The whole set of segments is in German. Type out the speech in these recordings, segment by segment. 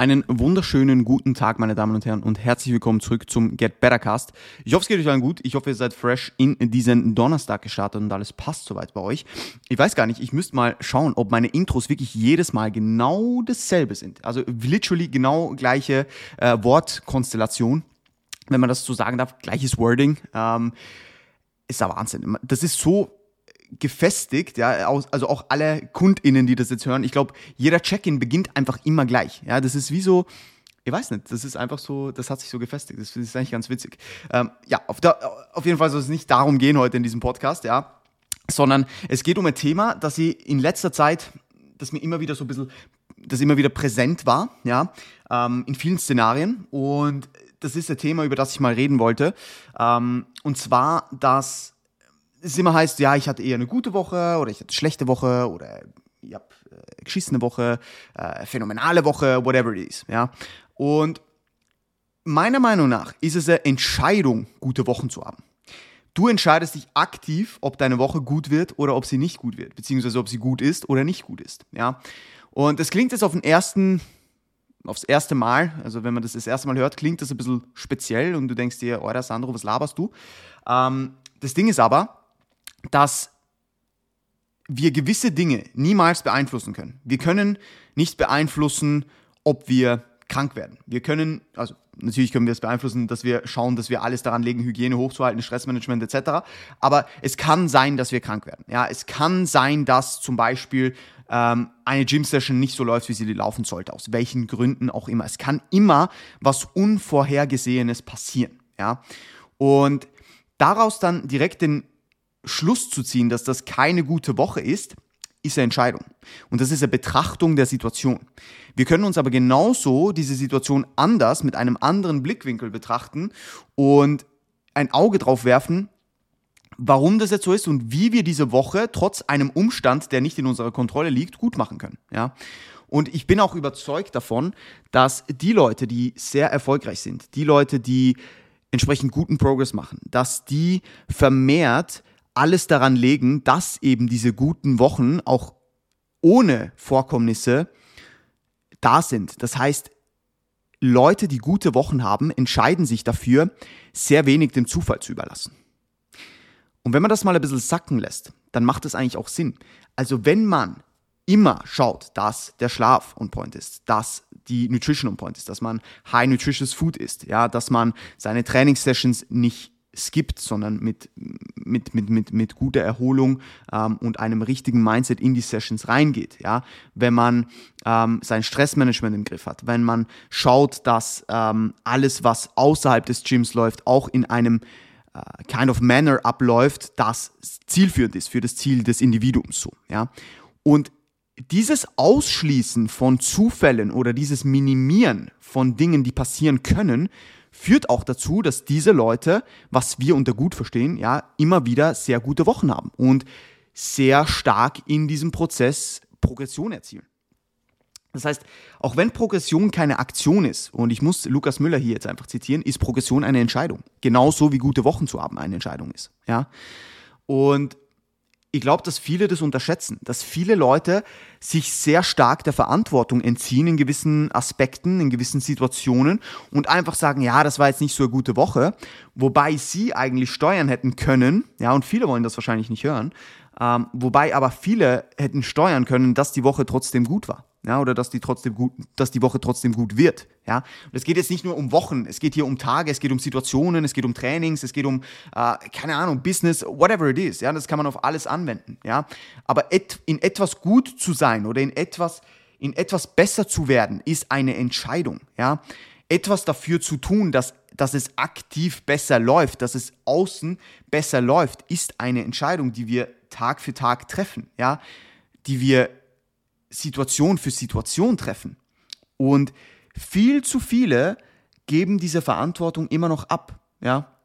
Einen wunderschönen guten Tag, meine Damen und Herren, und herzlich willkommen zurück zum Get Better Cast. Ich hoffe, es geht euch allen gut. Ich hoffe, ihr seid fresh in diesen Donnerstag gestartet und alles passt soweit bei euch. Ich weiß gar nicht, ich müsste mal schauen, ob meine Intros wirklich jedes Mal genau dasselbe sind. Also literally genau gleiche äh, Wortkonstellation, wenn man das so sagen darf, gleiches Wording. Ähm, ist ja Wahnsinn. Das ist so gefestigt, ja, also auch alle KundInnen, die das jetzt hören, ich glaube, jeder Check-in beginnt einfach immer gleich. Ja, das ist wie so, ich weiß nicht, das ist einfach so, das hat sich so gefestigt. Das ist eigentlich ganz witzig. Ähm, ja, auf, der, auf jeden Fall soll es nicht darum gehen heute in diesem Podcast, ja, sondern es geht um ein Thema, das ich in letzter Zeit, das mir immer wieder so ein bisschen, das immer wieder präsent war, ja, ähm, in vielen Szenarien und das ist ein Thema, über das ich mal reden wollte. Ähm, und zwar, dass es immer heißt, ja, ich hatte eher eine gute Woche oder ich hatte eine schlechte Woche oder ich habe äh, geschissene Woche, äh, phänomenale Woche, whatever it is. Ja? Und meiner Meinung nach ist es eine Entscheidung, gute Wochen zu haben. Du entscheidest dich aktiv, ob deine Woche gut wird oder ob sie nicht gut wird, beziehungsweise ob sie gut ist oder nicht gut ist. Ja? Und das klingt jetzt auf den ersten, aufs erste Mal, also wenn man das das erste Mal hört, klingt das ein bisschen speziell und du denkst dir, oh, Sandro, was laberst du? Ähm, das Ding ist aber, dass wir gewisse Dinge niemals beeinflussen können. Wir können nicht beeinflussen, ob wir krank werden. Wir können, also natürlich können wir es beeinflussen, dass wir schauen, dass wir alles daran legen, Hygiene hochzuhalten, Stressmanagement etc. Aber es kann sein, dass wir krank werden. Ja, es kann sein, dass zum Beispiel ähm, eine Gym-Session nicht so läuft, wie sie laufen sollte, aus welchen Gründen auch immer. Es kann immer was Unvorhergesehenes passieren. Ja, und daraus dann direkt den Schluss zu ziehen, dass das keine gute Woche ist, ist eine Entscheidung. Und das ist eine Betrachtung der Situation. Wir können uns aber genauso diese Situation anders mit einem anderen Blickwinkel betrachten und ein Auge drauf werfen, warum das jetzt so ist und wie wir diese Woche trotz einem Umstand, der nicht in unserer Kontrolle liegt, gut machen können. Ja? Und ich bin auch überzeugt davon, dass die Leute, die sehr erfolgreich sind, die Leute, die entsprechend guten Progress machen, dass die vermehrt alles daran legen, dass eben diese guten Wochen auch ohne Vorkommnisse da sind. Das heißt, Leute, die gute Wochen haben, entscheiden sich dafür, sehr wenig dem Zufall zu überlassen. Und wenn man das mal ein bisschen sacken lässt, dann macht es eigentlich auch Sinn. Also wenn man immer schaut, dass der Schlaf on point ist, dass die Nutrition on point ist, dass man high nutritious food isst, ja, dass man seine Trainingssessions nicht skippt, sondern mit, mit, mit, mit, mit guter Erholung ähm, und einem richtigen Mindset in die Sessions reingeht. Ja? Wenn man ähm, sein Stressmanagement im Griff hat, wenn man schaut, dass ähm, alles, was außerhalb des Gyms läuft, auch in einem äh, kind of manner abläuft, das zielführend ist für das Ziel des Individuums. So, ja? Und dieses Ausschließen von Zufällen oder dieses Minimieren von Dingen, die passieren können, führt auch dazu, dass diese Leute, was wir unter gut verstehen, ja, immer wieder sehr gute Wochen haben und sehr stark in diesem Prozess Progression erzielen. Das heißt, auch wenn Progression keine Aktion ist, und ich muss Lukas Müller hier jetzt einfach zitieren, ist Progression eine Entscheidung. Genauso wie gute Wochen zu haben eine Entscheidung ist. Ja? Und ich glaube, dass viele das unterschätzen, dass viele Leute sich sehr stark der Verantwortung entziehen in gewissen Aspekten, in gewissen Situationen und einfach sagen, ja, das war jetzt nicht so eine gute Woche, wobei sie eigentlich steuern hätten können, ja, und viele wollen das wahrscheinlich nicht hören, ähm, wobei aber viele hätten steuern können, dass die Woche trotzdem gut war ja, oder dass die trotzdem gut, dass die Woche trotzdem gut wird, ja. Und es geht jetzt nicht nur um Wochen, es geht hier um Tage, es geht um Situationen, es geht um Trainings, es geht um, äh, keine Ahnung, Business, whatever it is, ja, das kann man auf alles anwenden, ja. Aber et, in etwas gut zu sein oder in etwas, in etwas besser zu werden, ist eine Entscheidung, ja. Etwas dafür zu tun, dass, dass es aktiv besser läuft, dass es außen besser läuft, ist eine Entscheidung, die wir Tag für Tag treffen, ja, die wir Situation für Situation treffen. Und viel zu viele geben diese Verantwortung immer noch ab, ja.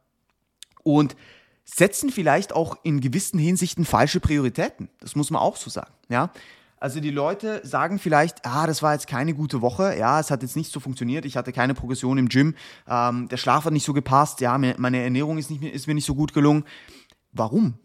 Und setzen vielleicht auch in gewissen Hinsichten falsche Prioritäten. Das muss man auch so sagen, ja. Also die Leute sagen vielleicht, ah, das war jetzt keine gute Woche, ja, es hat jetzt nicht so funktioniert, ich hatte keine Progression im Gym, ähm, der Schlaf hat nicht so gepasst, ja, meine Ernährung ist, nicht, ist mir nicht so gut gelungen. Warum?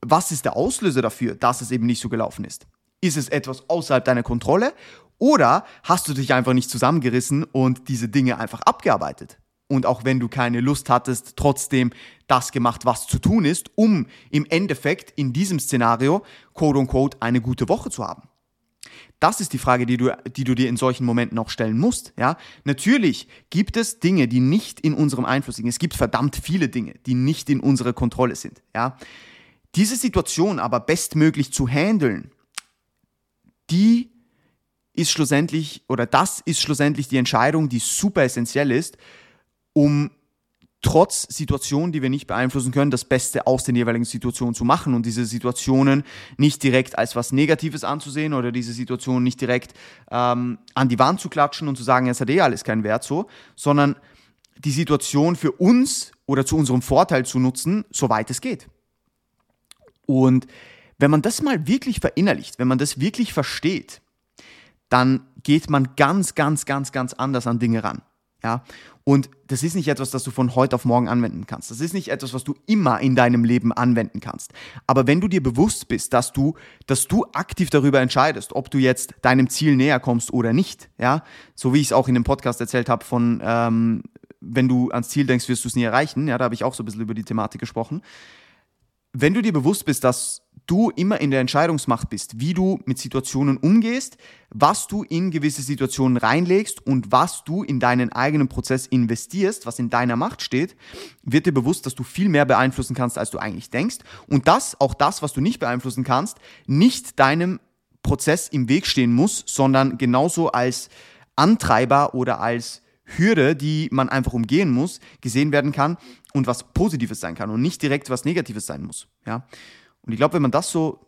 Was ist der Auslöser dafür, dass es eben nicht so gelaufen ist? Ist es etwas außerhalb deiner Kontrolle Oder hast du dich einfach nicht zusammengerissen und diese Dinge einfach abgearbeitet? Und auch wenn du keine Lust hattest, trotzdem das gemacht, was zu tun ist, um im Endeffekt in diesem Szenario, quote unquote, eine gute Woche zu haben. Das ist die Frage, die du, die du dir in solchen Momenten auch stellen musst. Ja? Natürlich gibt es Dinge, die nicht in unserem Einfluss sind. Es gibt verdammt viele Dinge, die nicht in unserer Kontrolle sind. Ja? Diese Situation aber bestmöglich zu handeln, die ist schlussendlich, oder das ist schlussendlich die Entscheidung, die super essentiell ist, um trotz Situationen, die wir nicht beeinflussen können, das Beste aus den jeweiligen Situationen zu machen und diese Situationen nicht direkt als was Negatives anzusehen oder diese Situationen nicht direkt ähm, an die Wand zu klatschen und zu sagen, es hat eh alles keinen Wert so, sondern die Situation für uns oder zu unserem Vorteil zu nutzen, soweit es geht. Und wenn man das mal wirklich verinnerlicht, wenn man das wirklich versteht, dann geht man ganz, ganz, ganz, ganz anders an Dinge ran. Ja, und das ist nicht etwas, das du von heute auf morgen anwenden kannst. Das ist nicht etwas, was du immer in deinem Leben anwenden kannst. Aber wenn du dir bewusst bist, dass du, dass du aktiv darüber entscheidest, ob du jetzt deinem Ziel näher kommst oder nicht, ja, so wie ich es auch in dem Podcast erzählt habe von, ähm, wenn du ans Ziel denkst, wirst du es nie erreichen. Ja, da habe ich auch so ein bisschen über die Thematik gesprochen. Wenn du dir bewusst bist, dass du immer in der Entscheidungsmacht bist, wie du mit Situationen umgehst, was du in gewisse Situationen reinlegst und was du in deinen eigenen Prozess investierst, was in deiner Macht steht, wird dir bewusst, dass du viel mehr beeinflussen kannst, als du eigentlich denkst. Und dass auch das, was du nicht beeinflussen kannst, nicht deinem Prozess im Weg stehen muss, sondern genauso als Antreiber oder als Hürde, die man einfach umgehen muss, gesehen werden kann und was Positives sein kann und nicht direkt was Negatives sein muss. Ja? Und ich glaube, wenn man das so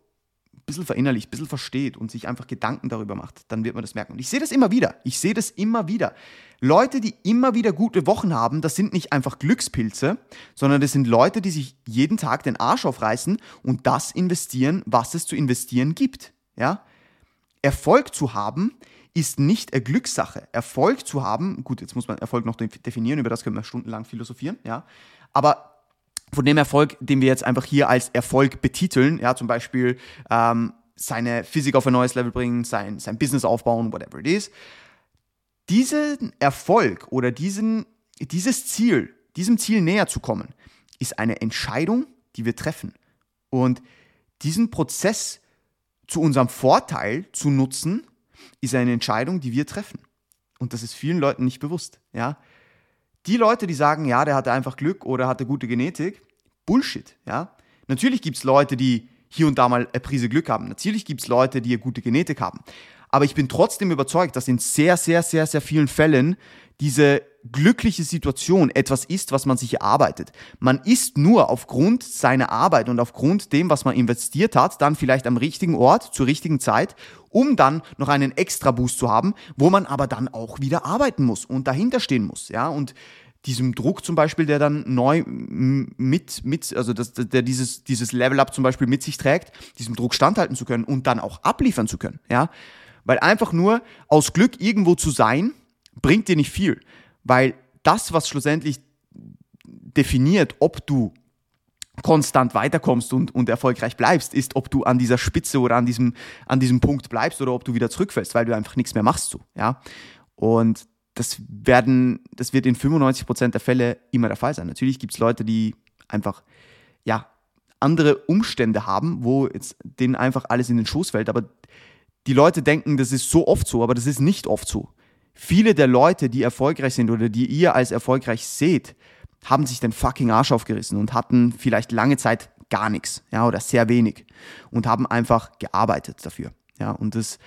ein bisschen verinnerlicht, ein bisschen versteht und sich einfach Gedanken darüber macht, dann wird man das merken. Und ich sehe das immer wieder. Ich sehe das immer wieder. Leute, die immer wieder gute Wochen haben, das sind nicht einfach Glückspilze, sondern das sind Leute, die sich jeden Tag den Arsch aufreißen und das investieren, was es zu investieren gibt. Ja? Erfolg zu haben, ist nicht eine Glückssache. Erfolg zu haben, gut, jetzt muss man Erfolg noch definieren, über das können wir stundenlang philosophieren, ja. Aber von dem Erfolg, den wir jetzt einfach hier als Erfolg betiteln, ja, zum Beispiel ähm, seine Physik auf ein neues Level bringen, sein, sein Business aufbauen, whatever it is. Diesen Erfolg oder diesen, dieses Ziel, diesem Ziel näher zu kommen, ist eine Entscheidung, die wir treffen. Und diesen Prozess zu unserem Vorteil zu nutzen, ist eine Entscheidung, die wir treffen. Und das ist vielen Leuten nicht bewusst. Ja? Die Leute, die sagen, ja, der hatte einfach Glück oder hatte gute Genetik, Bullshit. Ja? Natürlich gibt es Leute, die hier und da mal eine Prise Glück haben. Natürlich gibt es Leute, die eine gute Genetik haben. Aber ich bin trotzdem überzeugt, dass in sehr, sehr, sehr, sehr vielen Fällen diese glückliche Situation etwas ist, was man sich erarbeitet. Man ist nur aufgrund seiner Arbeit und aufgrund dem, was man investiert hat, dann vielleicht am richtigen Ort, zur richtigen Zeit, um dann noch einen extra Boost zu haben, wo man aber dann auch wieder arbeiten muss und dahinter stehen muss, ja, und diesem Druck zum Beispiel, der dann neu mit, mit also das, der dieses, dieses Level-Up zum Beispiel mit sich trägt, diesem Druck standhalten zu können und dann auch abliefern zu können, ja. Weil einfach nur aus Glück irgendwo zu sein, bringt dir nicht viel, weil das, was schlussendlich definiert, ob du konstant weiterkommst und, und erfolgreich bleibst, ist, ob du an dieser Spitze oder an diesem, an diesem Punkt bleibst oder ob du wieder zurückfällst, weil du einfach nichts mehr machst. So, ja? Und das, werden, das wird in 95% der Fälle immer der Fall sein. Natürlich gibt es Leute, die einfach ja, andere Umstände haben, wo jetzt denen einfach alles in den Schoß fällt. Aber die Leute denken, das ist so oft so, aber das ist nicht oft so. Viele der Leute, die erfolgreich sind oder die ihr als erfolgreich seht, haben sich den fucking Arsch aufgerissen und hatten vielleicht lange Zeit gar nichts, ja, oder sehr wenig und haben einfach gearbeitet dafür, ja, und das,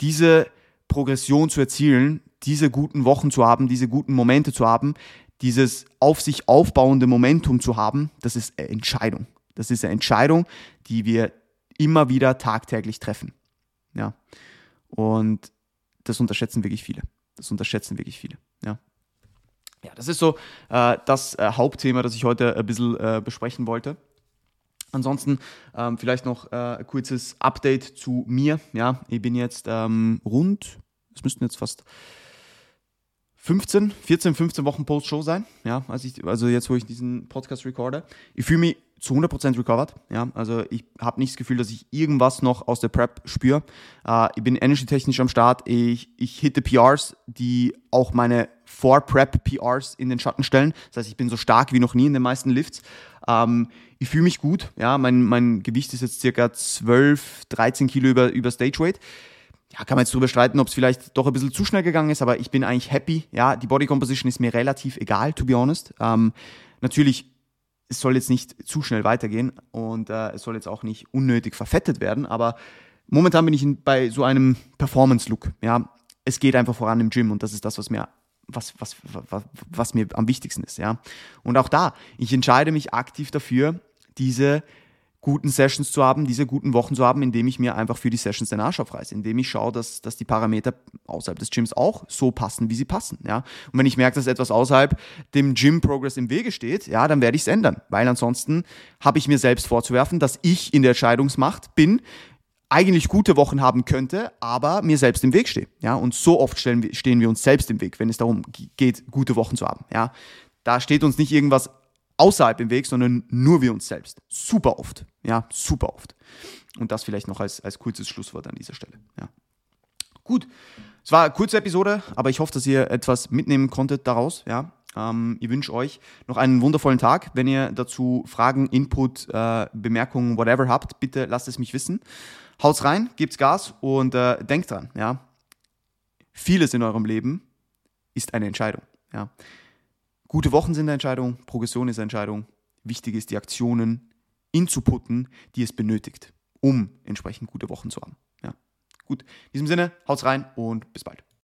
diese Progression zu erzielen, diese guten Wochen zu haben, diese guten Momente zu haben, dieses auf sich aufbauende Momentum zu haben, das ist eine Entscheidung. Das ist eine Entscheidung, die wir immer wieder tagtäglich treffen. Ja. Und das unterschätzen wirklich viele. Das unterschätzen wirklich viele. Ja. Ja, das ist so äh, das äh, Hauptthema, das ich heute ein bisschen äh, besprechen wollte. Ansonsten ähm, vielleicht noch äh, ein kurzes Update zu mir. Ja, ich bin jetzt ähm, rund, es müssten jetzt fast 15, 14, 15 Wochen Post-Show sein. Ja, also, ich, also jetzt, wo ich diesen Podcast recorde. Ich fühle mich zu 100% recovered. Ja, also ich habe nicht das Gefühl, dass ich irgendwas noch aus der Prep spüre. Äh, ich bin energy-technisch am Start. Ich, ich hitte PRs, die auch meine Vor-Prep-PRs in den Schatten stellen. Das heißt, ich bin so stark wie noch nie in den meisten Lifts. Ähm, ich fühle mich gut. Ja, mein, mein Gewicht ist jetzt circa 12, 13 Kilo über, über Stage Weight ja, kann man jetzt drüber streiten, ob es vielleicht doch ein bisschen zu schnell gegangen ist, aber ich bin eigentlich happy. Ja, die Body Composition ist mir relativ egal, to be honest. Ähm, natürlich, es soll jetzt nicht zu schnell weitergehen und äh, es soll jetzt auch nicht unnötig verfettet werden, aber momentan bin ich in, bei so einem Performance-Look. Ja, es geht einfach voran im Gym und das ist das, was mir was, was, was, was mir am wichtigsten ist, ja. Und auch da, ich entscheide mich aktiv dafür, diese guten Sessions zu haben, diese guten Wochen zu haben, indem ich mir einfach für die Sessions den Arsch aufreiße, indem ich schaue, dass, dass die Parameter außerhalb des Gyms auch so passen, wie sie passen. Ja? Und wenn ich merke, dass etwas außerhalb dem Gym-Progress im Wege steht, ja, dann werde ich es ändern, weil ansonsten habe ich mir selbst vorzuwerfen, dass ich in der Entscheidungsmacht bin, eigentlich gute Wochen haben könnte, aber mir selbst im Weg stehe. Ja? Und so oft stehen wir uns selbst im Weg, wenn es darum geht, gute Wochen zu haben. Ja? Da steht uns nicht irgendwas außerhalb im Weg, sondern nur wir uns selbst. Super oft. Ja, super oft. Und das vielleicht noch als, als kurzes Schlusswort an dieser Stelle. Ja. Gut. Es war eine kurze Episode, aber ich hoffe, dass ihr etwas mitnehmen konntet daraus. Ja. Ähm, ich wünsche euch noch einen wundervollen Tag. Wenn ihr dazu Fragen, Input, äh, Bemerkungen, whatever habt, bitte lasst es mich wissen. Haut's rein, gebt's Gas und äh, denkt dran, ja. Vieles in eurem Leben ist eine Entscheidung. Ja. Gute Wochen sind eine Entscheidung, Progression ist eine Entscheidung. Wichtig ist, die Aktionen inzuputten, die es benötigt, um entsprechend gute Wochen zu haben. Ja. Gut, in diesem Sinne, haut's rein und bis bald.